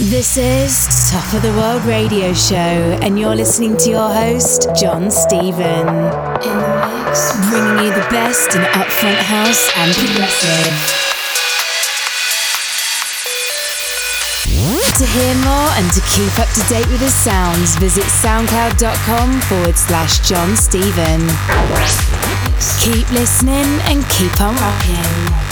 This is Top of the World Radio Show, and you're listening to your host, John Stephen. In the mix, bringing you the best in upfront house and progressive. To hear more and to keep up to date with his sounds, visit soundcloud.com forward slash John Stephen. Keep listening and keep on rocking.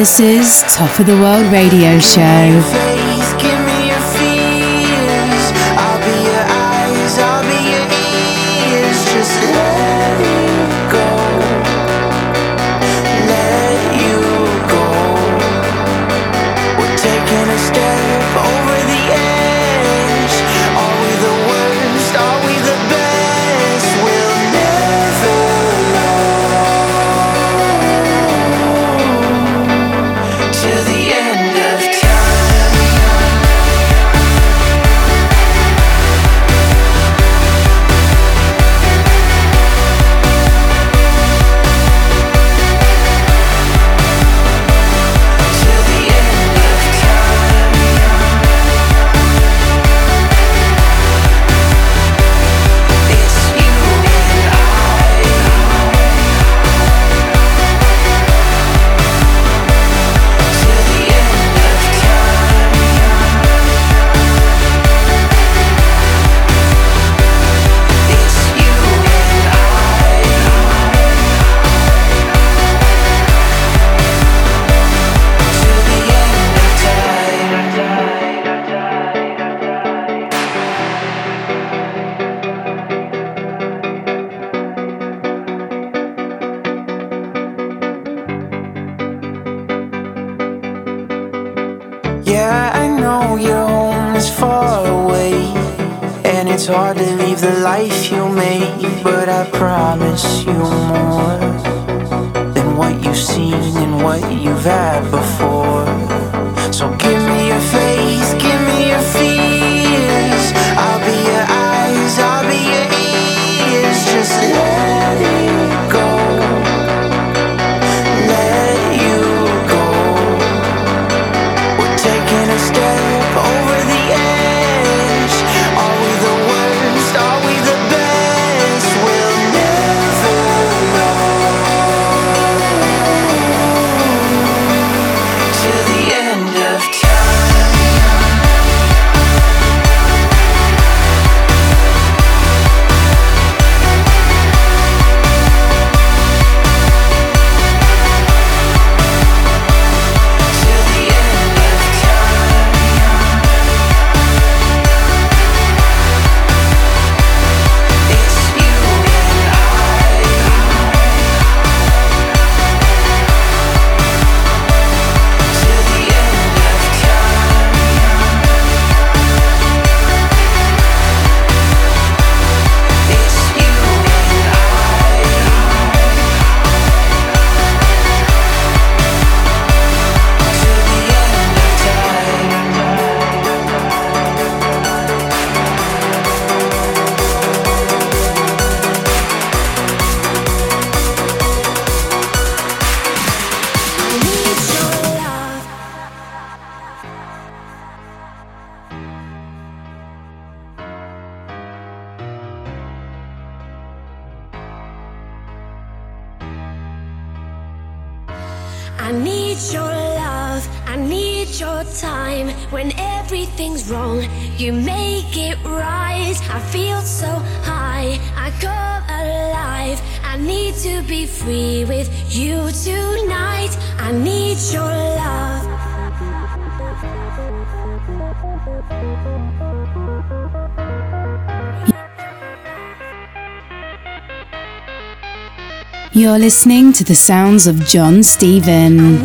This is Top of the World Radio Show. You're listening to the sounds of John Stephen.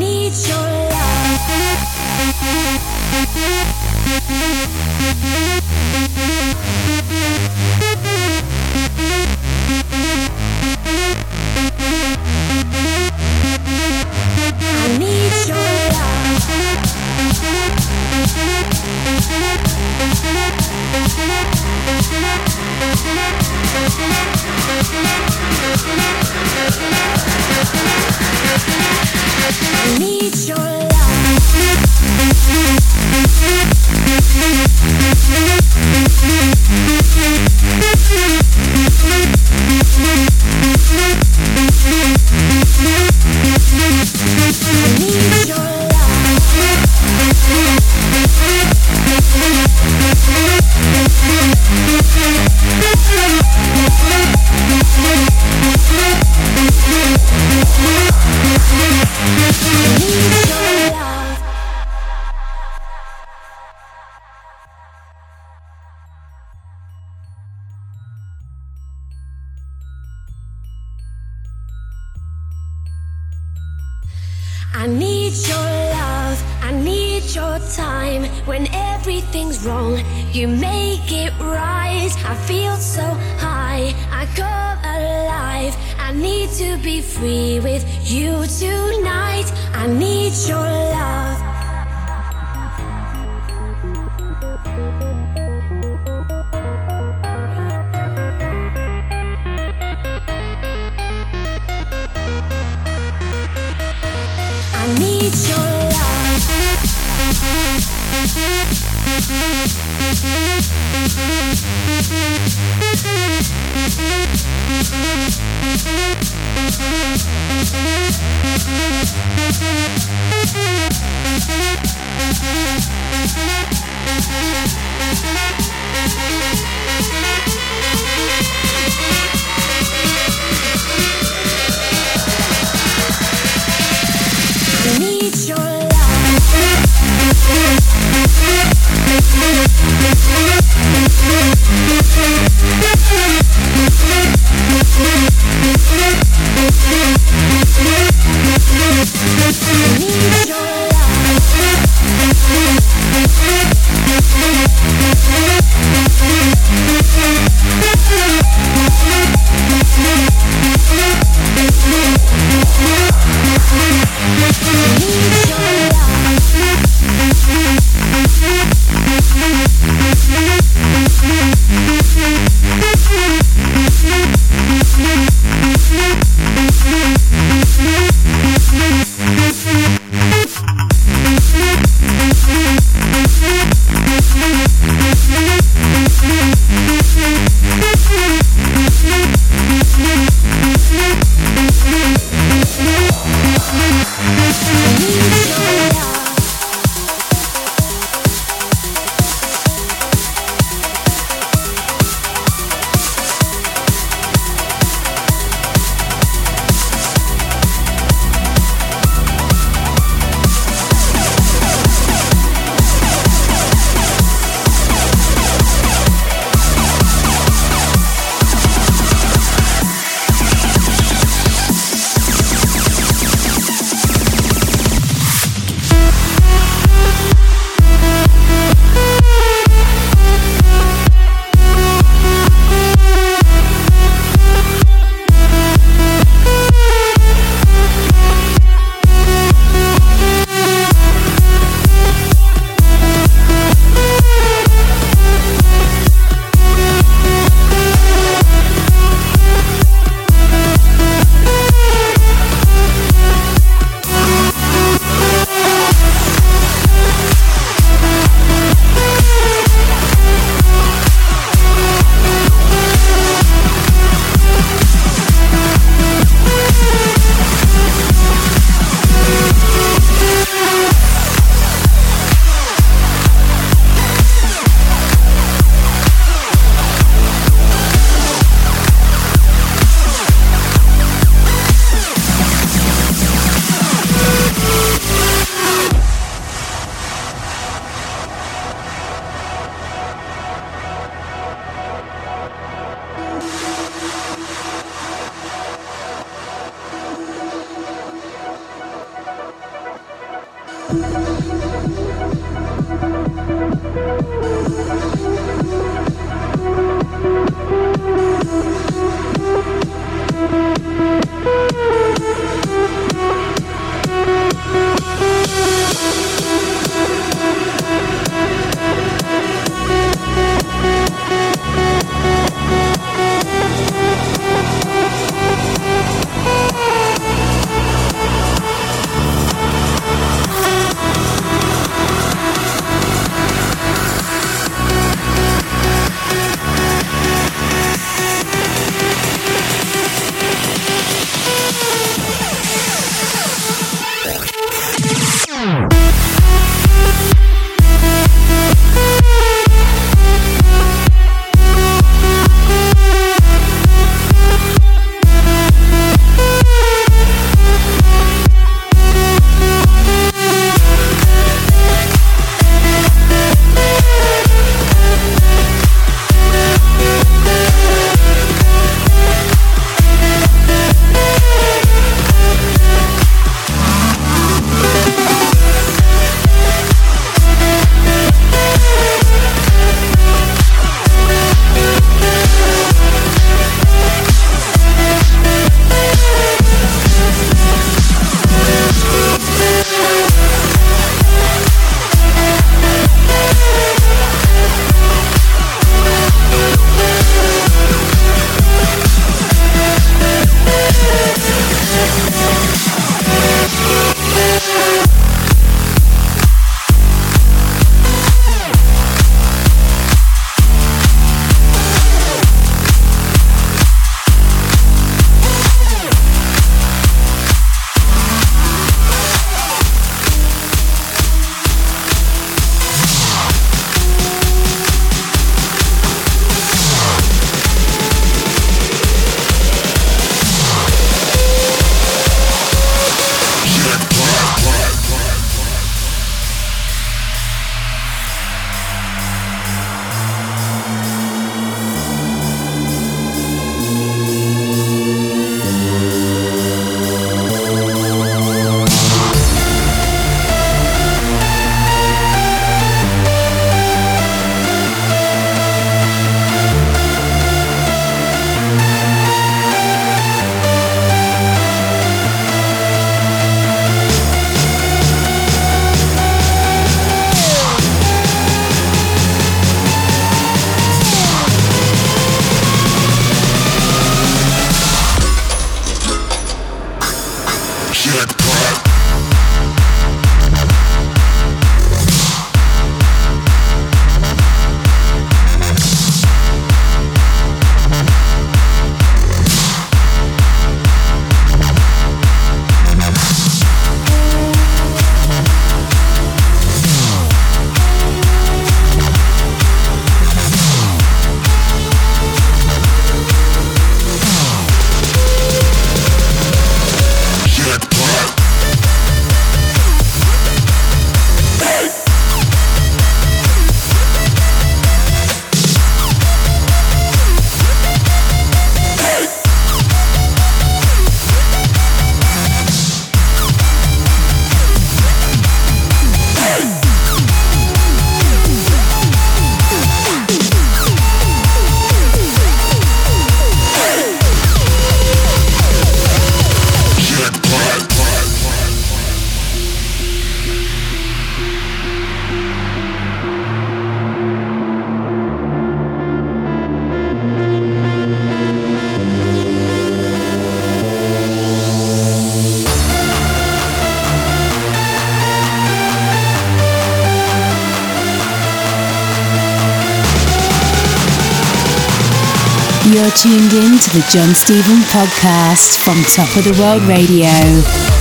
Tuned in to the John Stephen podcast from Top of the World Radio.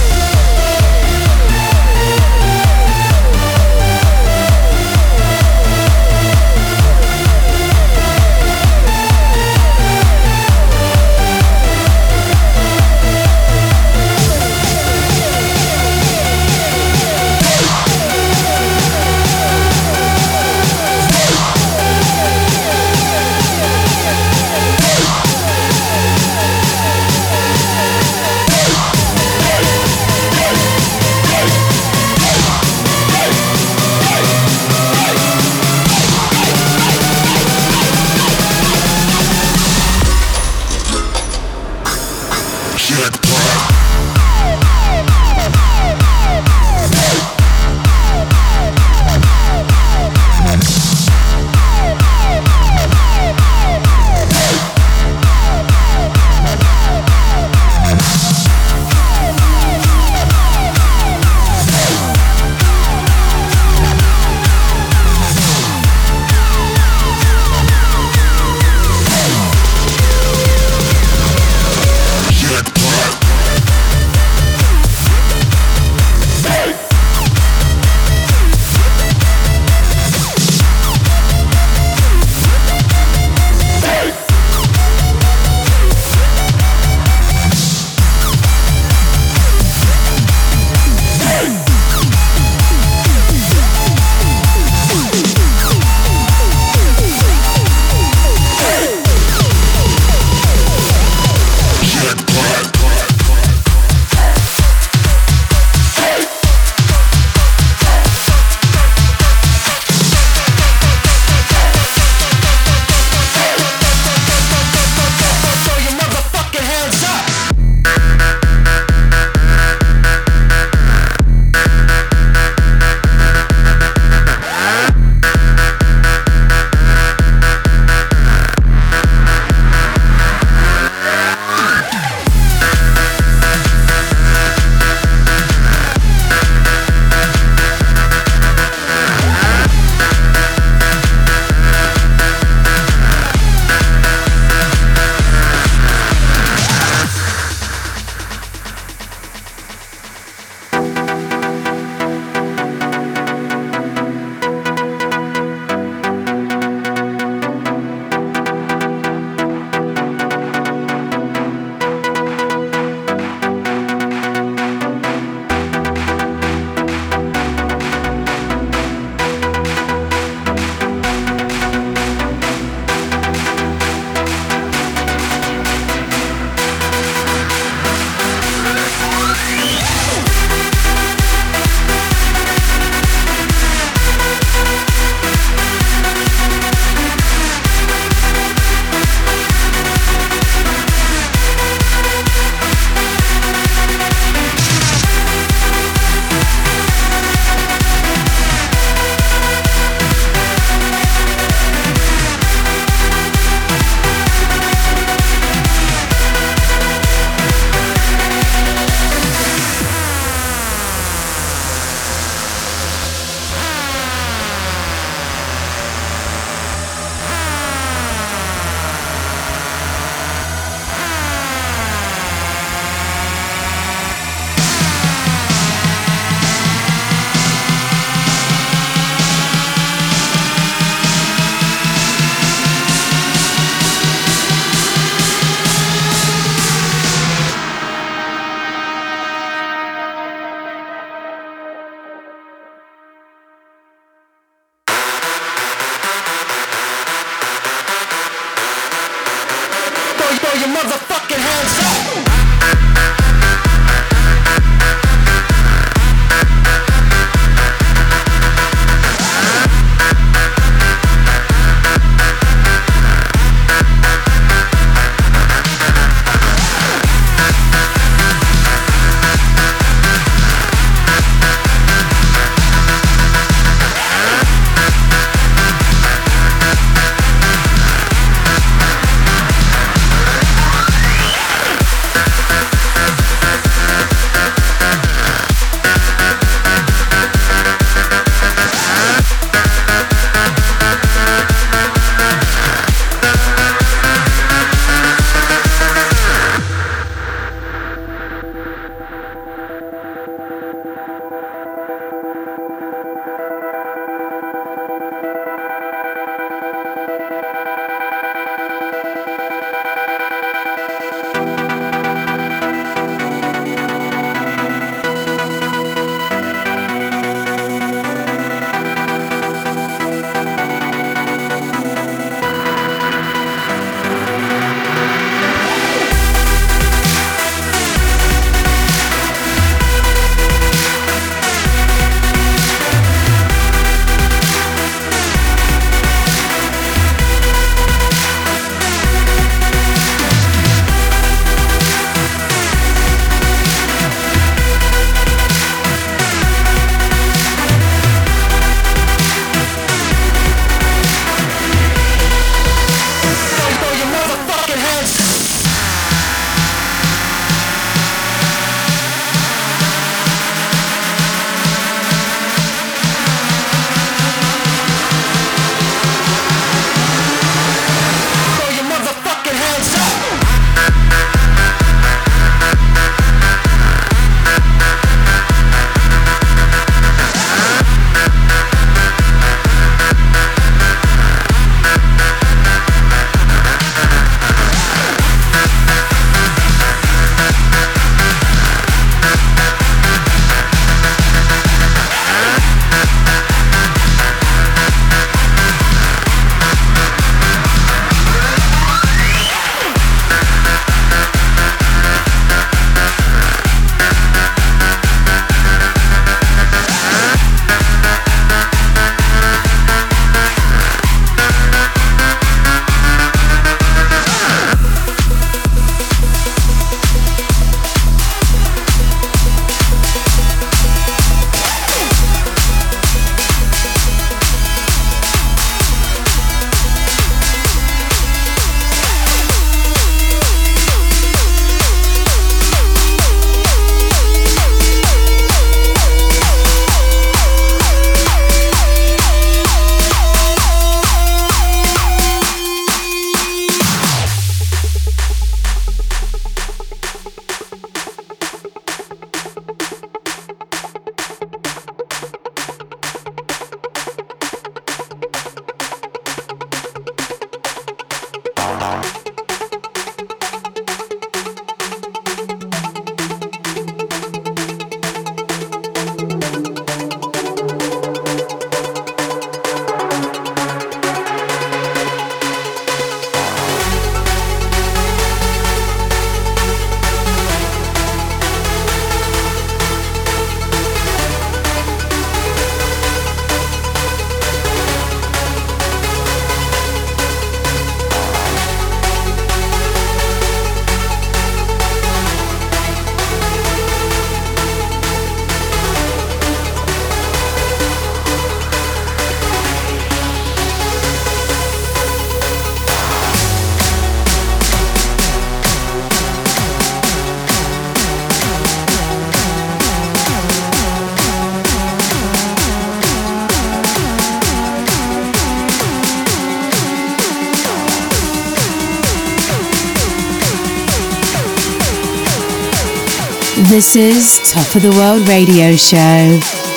This is Top of the World Radio Show.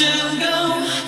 These are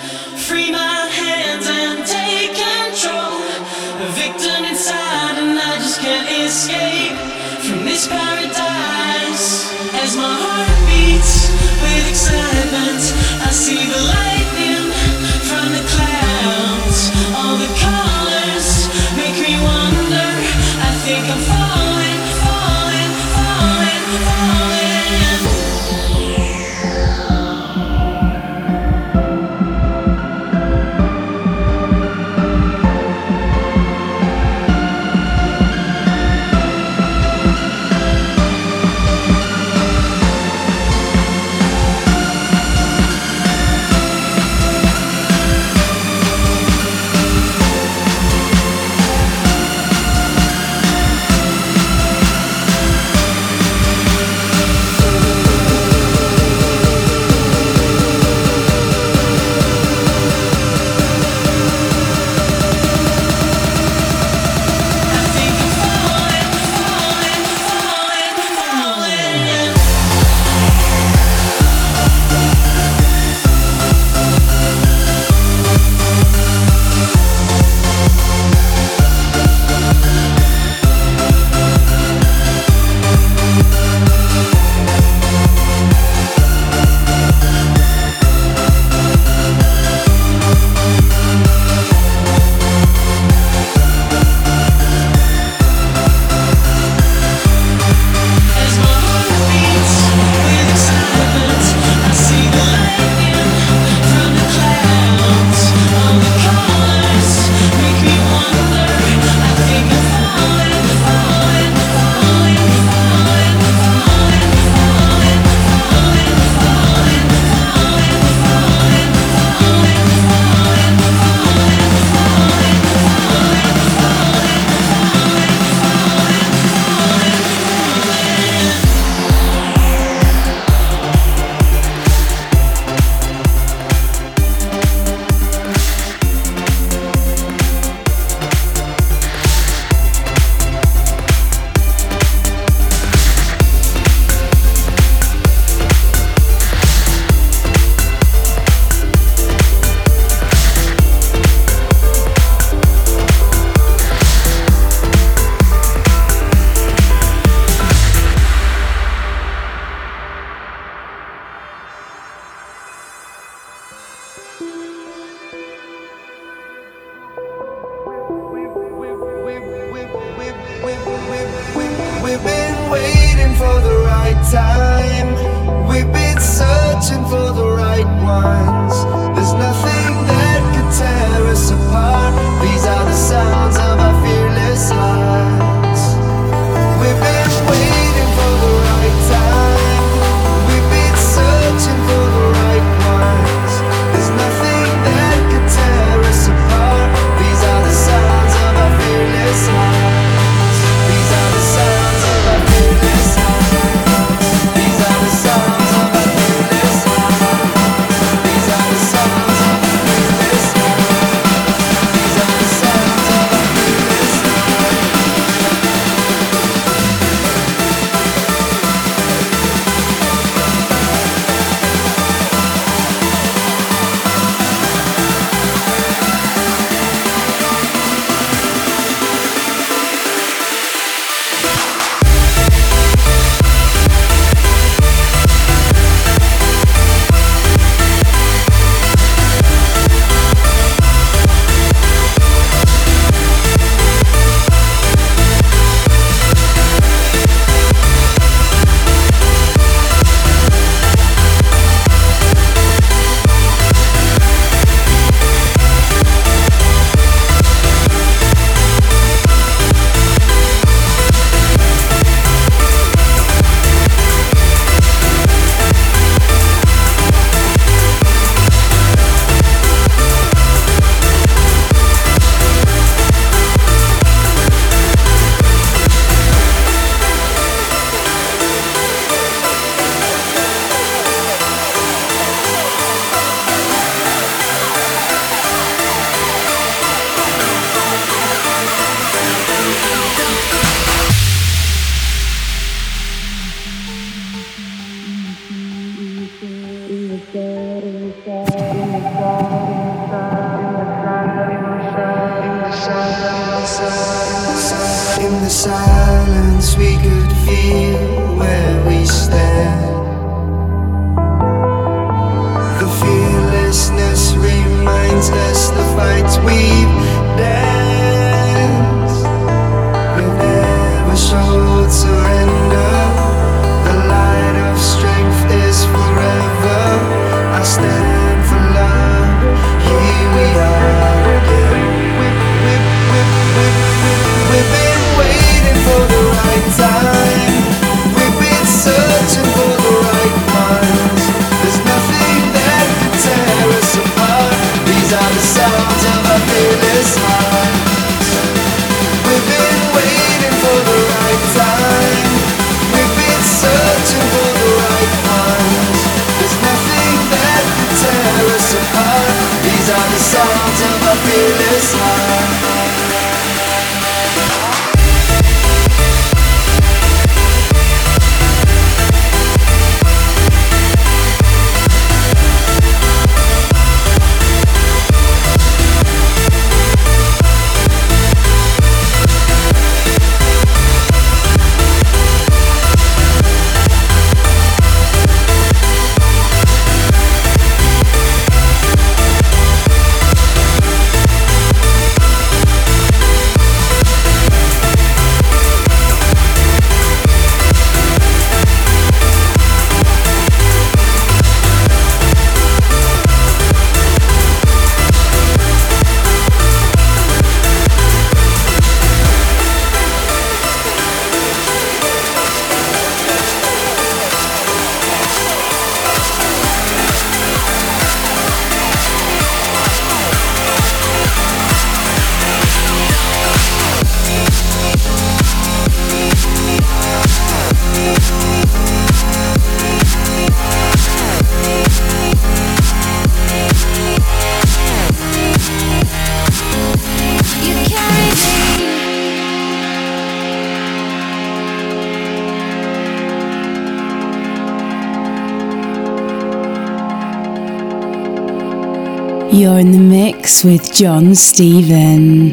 You're in the mix with John Stephen.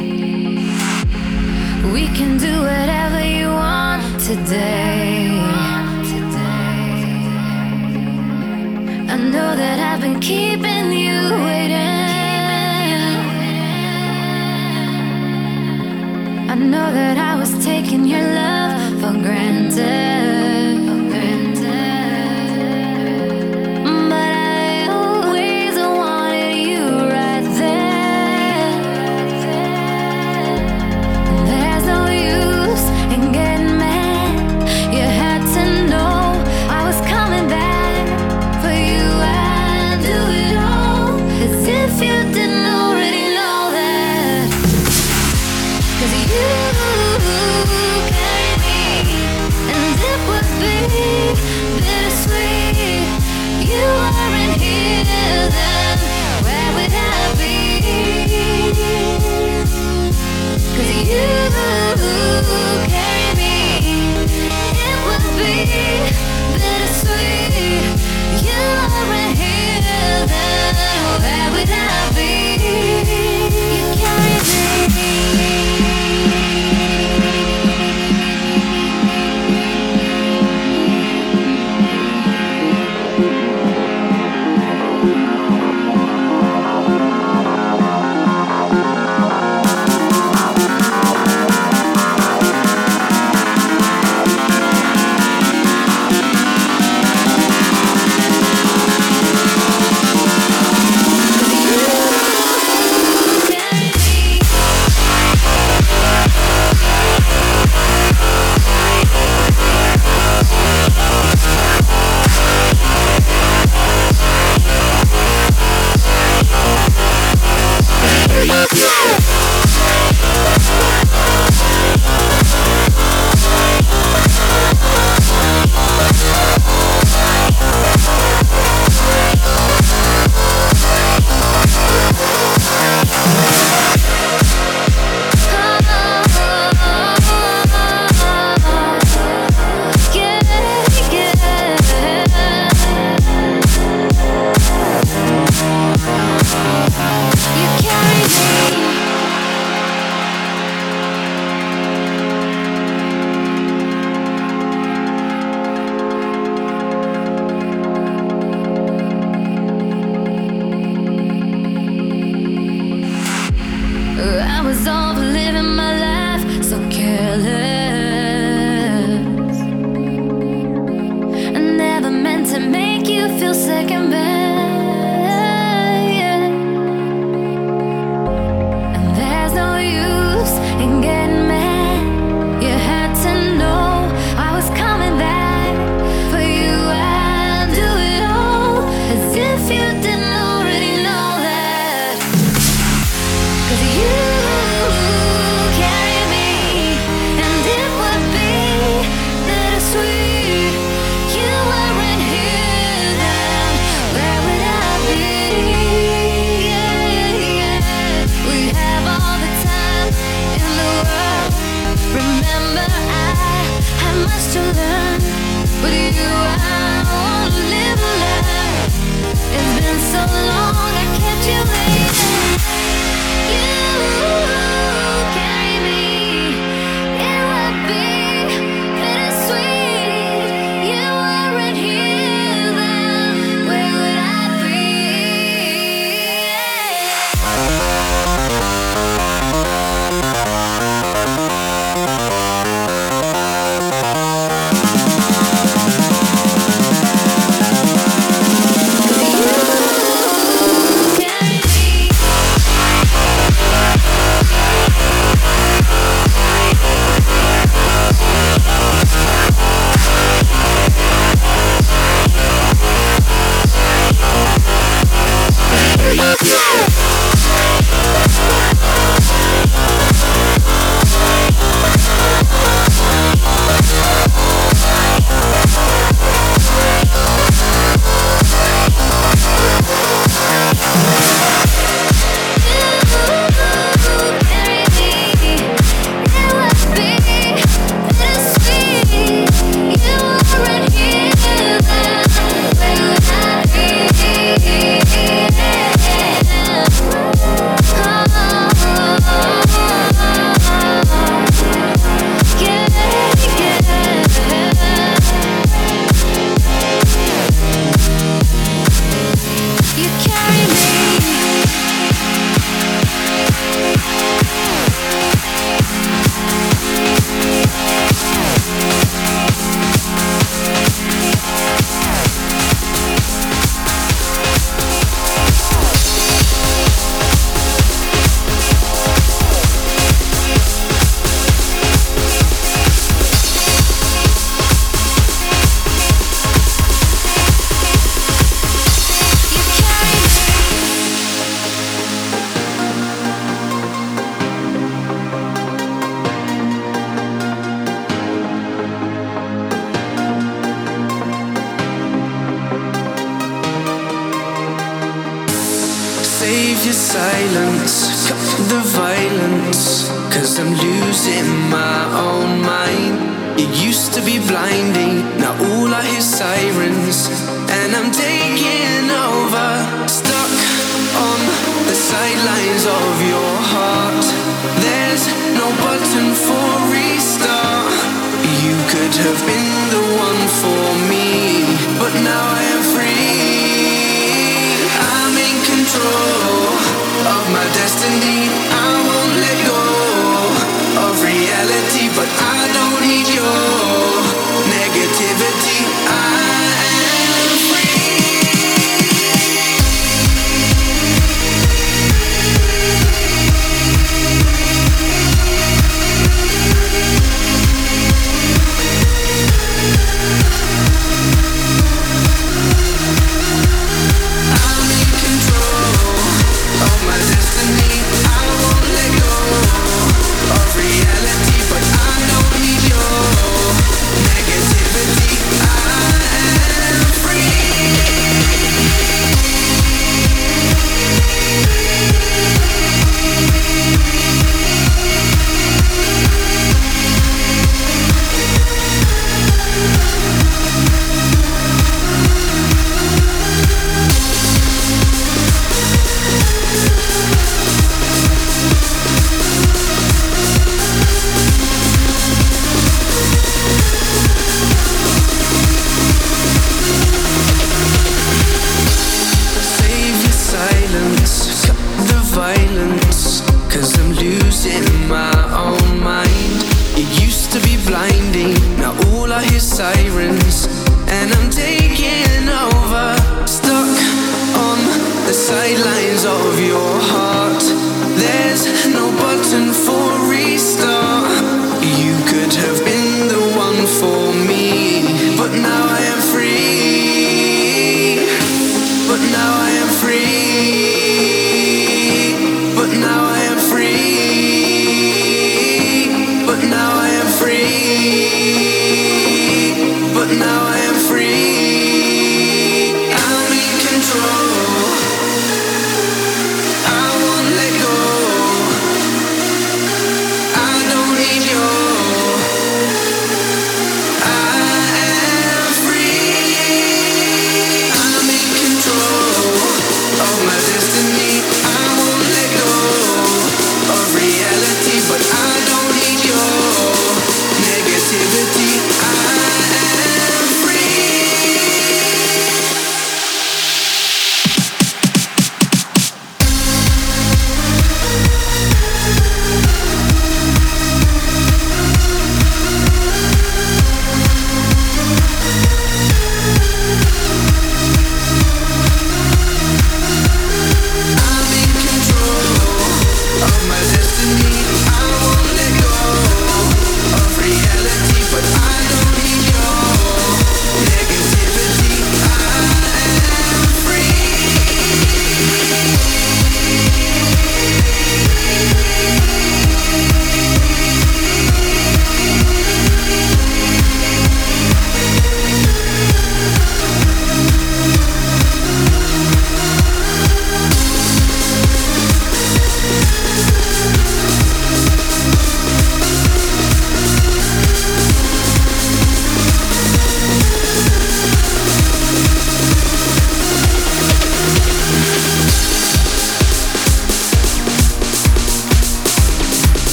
We can do whatever you want today. I know that I've been keeping you waiting. I know that I was taking your love for granted.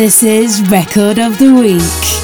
This is Record of the Week.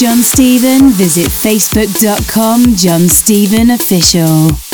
John Stephen, visit facebook.com John Stephen Official.